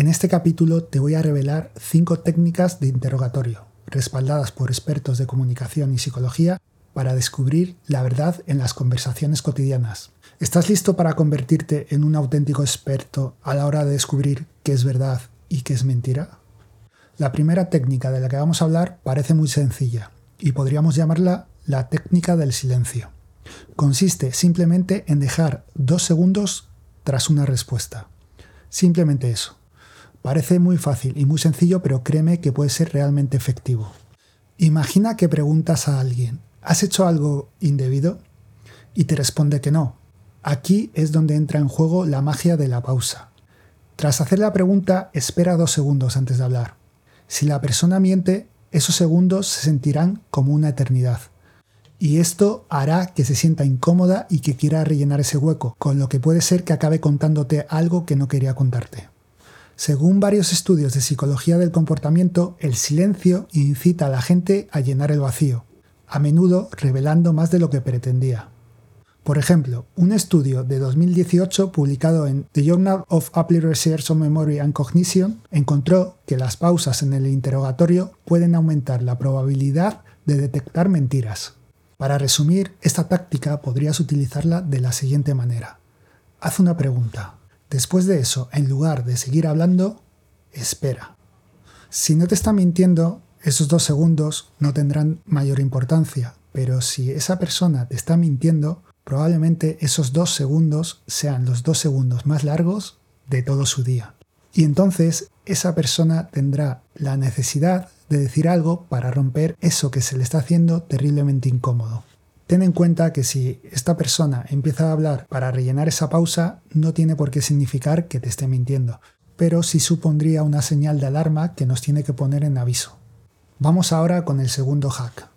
En este capítulo te voy a revelar cinco técnicas de interrogatorio, respaldadas por expertos de comunicación y psicología, para descubrir la verdad en las conversaciones cotidianas. ¿Estás listo para convertirte en un auténtico experto a la hora de descubrir qué es verdad y qué es mentira? La primera técnica de la que vamos a hablar parece muy sencilla y podríamos llamarla la técnica del silencio. Consiste simplemente en dejar dos segundos tras una respuesta. Simplemente eso. Parece muy fácil y muy sencillo, pero créeme que puede ser realmente efectivo. Imagina que preguntas a alguien, ¿has hecho algo indebido? Y te responde que no. Aquí es donde entra en juego la magia de la pausa. Tras hacer la pregunta, espera dos segundos antes de hablar. Si la persona miente, esos segundos se sentirán como una eternidad. Y esto hará que se sienta incómoda y que quiera rellenar ese hueco, con lo que puede ser que acabe contándote algo que no quería contarte. Según varios estudios de psicología del comportamiento, el silencio incita a la gente a llenar el vacío, a menudo revelando más de lo que pretendía. Por ejemplo, un estudio de 2018 publicado en The Journal of Applied Research on Memory and Cognition encontró que las pausas en el interrogatorio pueden aumentar la probabilidad de detectar mentiras. Para resumir, esta táctica podrías utilizarla de la siguiente manera. Haz una pregunta. Después de eso, en lugar de seguir hablando, espera. Si no te está mintiendo, esos dos segundos no tendrán mayor importancia, pero si esa persona te está mintiendo, probablemente esos dos segundos sean los dos segundos más largos de todo su día. Y entonces esa persona tendrá la necesidad de decir algo para romper eso que se le está haciendo terriblemente incómodo. Ten en cuenta que si esta persona empieza a hablar para rellenar esa pausa, no tiene por qué significar que te esté mintiendo, pero sí supondría una señal de alarma que nos tiene que poner en aviso. Vamos ahora con el segundo hack.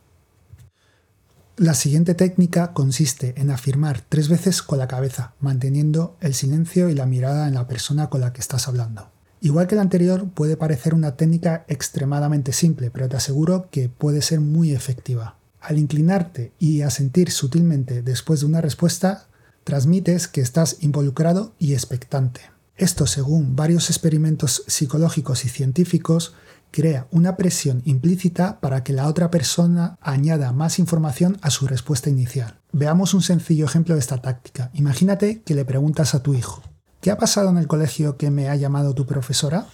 La siguiente técnica consiste en afirmar tres veces con la cabeza, manteniendo el silencio y la mirada en la persona con la que estás hablando. Igual que la anterior, puede parecer una técnica extremadamente simple, pero te aseguro que puede ser muy efectiva. Al inclinarte y asentir sutilmente después de una respuesta, transmites que estás involucrado y expectante. Esto, según varios experimentos psicológicos y científicos, crea una presión implícita para que la otra persona añada más información a su respuesta inicial. Veamos un sencillo ejemplo de esta táctica. Imagínate que le preguntas a tu hijo, ¿qué ha pasado en el colegio que me ha llamado tu profesora?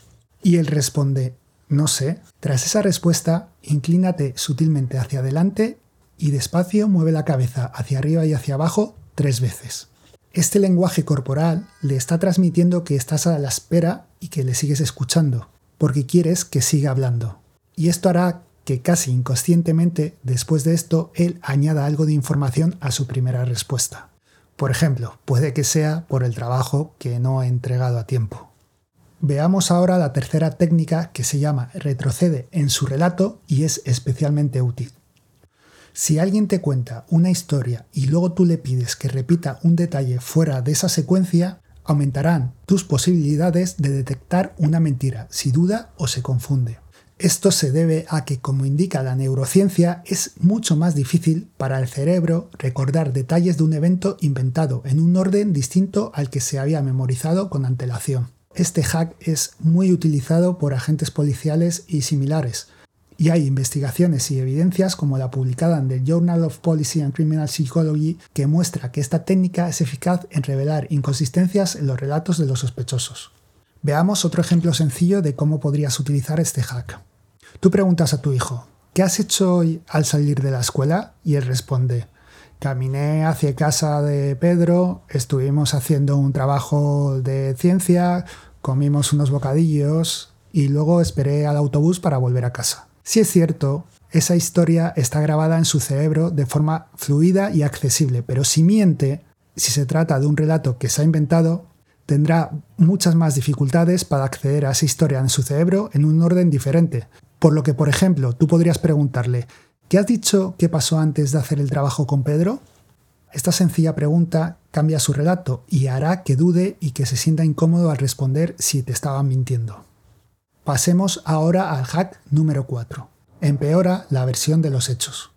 Y él responde, no sé. Tras esa respuesta, inclínate sutilmente hacia adelante y despacio mueve la cabeza hacia arriba y hacia abajo tres veces. Este lenguaje corporal le está transmitiendo que estás a la espera y que le sigues escuchando, porque quieres que siga hablando. Y esto hará que casi inconscientemente, después de esto, él añada algo de información a su primera respuesta. Por ejemplo, puede que sea por el trabajo que no ha entregado a tiempo. Veamos ahora la tercera técnica que se llama retrocede en su relato y es especialmente útil. Si alguien te cuenta una historia y luego tú le pides que repita un detalle fuera de esa secuencia, aumentarán tus posibilidades de detectar una mentira si duda o se confunde. Esto se debe a que, como indica la neurociencia, es mucho más difícil para el cerebro recordar detalles de un evento inventado en un orden distinto al que se había memorizado con antelación. Este hack es muy utilizado por agentes policiales y similares, y hay investigaciones y evidencias como la publicada en The Journal of Policy and Criminal Psychology que muestra que esta técnica es eficaz en revelar inconsistencias en los relatos de los sospechosos. Veamos otro ejemplo sencillo de cómo podrías utilizar este hack. Tú preguntas a tu hijo, ¿qué has hecho hoy al salir de la escuela? Y él responde, Caminé hacia casa de Pedro, estuvimos haciendo un trabajo de ciencia, comimos unos bocadillos y luego esperé al autobús para volver a casa. Si es cierto, esa historia está grabada en su cerebro de forma fluida y accesible, pero si miente, si se trata de un relato que se ha inventado, tendrá muchas más dificultades para acceder a esa historia en su cerebro en un orden diferente. Por lo que, por ejemplo, tú podrías preguntarle, ¿Qué has dicho que pasó antes de hacer el trabajo con Pedro? Esta sencilla pregunta cambia su relato y hará que dude y que se sienta incómodo al responder si te estaban mintiendo. Pasemos ahora al hack número 4. Empeora la versión de los hechos.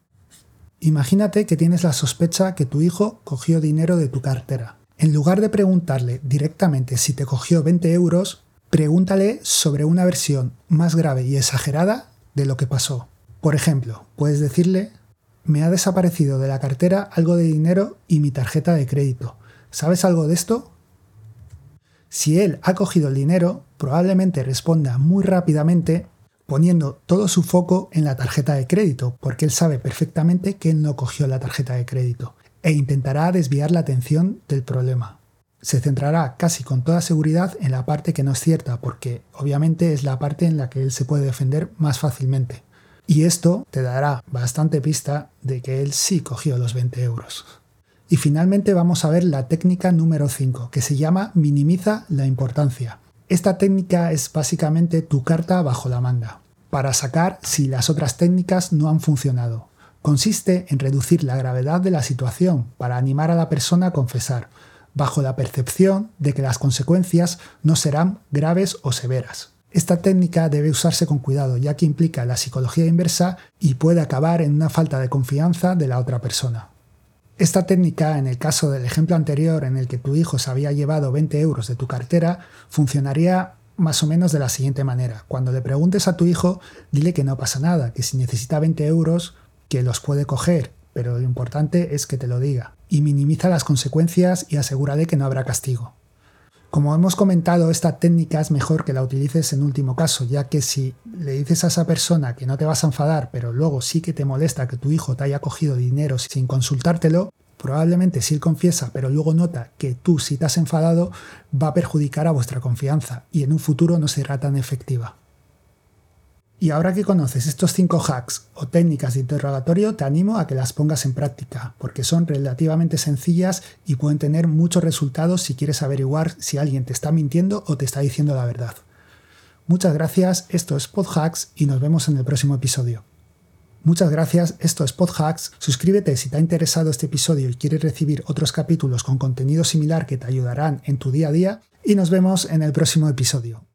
Imagínate que tienes la sospecha que tu hijo cogió dinero de tu cartera. En lugar de preguntarle directamente si te cogió 20 euros, Pregúntale sobre una versión más grave y exagerada de lo que pasó. Por ejemplo, puedes decirle, me ha desaparecido de la cartera algo de dinero y mi tarjeta de crédito. ¿Sabes algo de esto? Si él ha cogido el dinero, probablemente responda muy rápidamente poniendo todo su foco en la tarjeta de crédito, porque él sabe perfectamente que él no cogió la tarjeta de crédito, e intentará desviar la atención del problema. Se centrará casi con toda seguridad en la parte que no es cierta, porque obviamente es la parte en la que él se puede defender más fácilmente. Y esto te dará bastante pista de que él sí cogió los 20 euros. Y finalmente vamos a ver la técnica número 5, que se llama minimiza la importancia. Esta técnica es básicamente tu carta bajo la manga, para sacar si las otras técnicas no han funcionado. Consiste en reducir la gravedad de la situación para animar a la persona a confesar, bajo la percepción de que las consecuencias no serán graves o severas. Esta técnica debe usarse con cuidado ya que implica la psicología inversa y puede acabar en una falta de confianza de la otra persona. Esta técnica, en el caso del ejemplo anterior en el que tu hijo se había llevado 20 euros de tu cartera, funcionaría más o menos de la siguiente manera. Cuando le preguntes a tu hijo, dile que no pasa nada, que si necesita 20 euros, que los puede coger, pero lo importante es que te lo diga. Y minimiza las consecuencias y asegúrale que no habrá castigo. Como hemos comentado, esta técnica es mejor que la utilices en último caso, ya que si le dices a esa persona que no te vas a enfadar, pero luego sí que te molesta que tu hijo te haya cogido dinero sin consultártelo, probablemente si él confiesa, pero luego nota que tú si te has enfadado, va a perjudicar a vuestra confianza y en un futuro no será tan efectiva. Y ahora que conoces estos 5 hacks o técnicas de interrogatorio, te animo a que las pongas en práctica, porque son relativamente sencillas y pueden tener muchos resultados si quieres averiguar si alguien te está mintiendo o te está diciendo la verdad. Muchas gracias, esto es PodHacks y nos vemos en el próximo episodio. Muchas gracias, esto es PodHacks. Suscríbete si te ha interesado este episodio y quieres recibir otros capítulos con contenido similar que te ayudarán en tu día a día y nos vemos en el próximo episodio.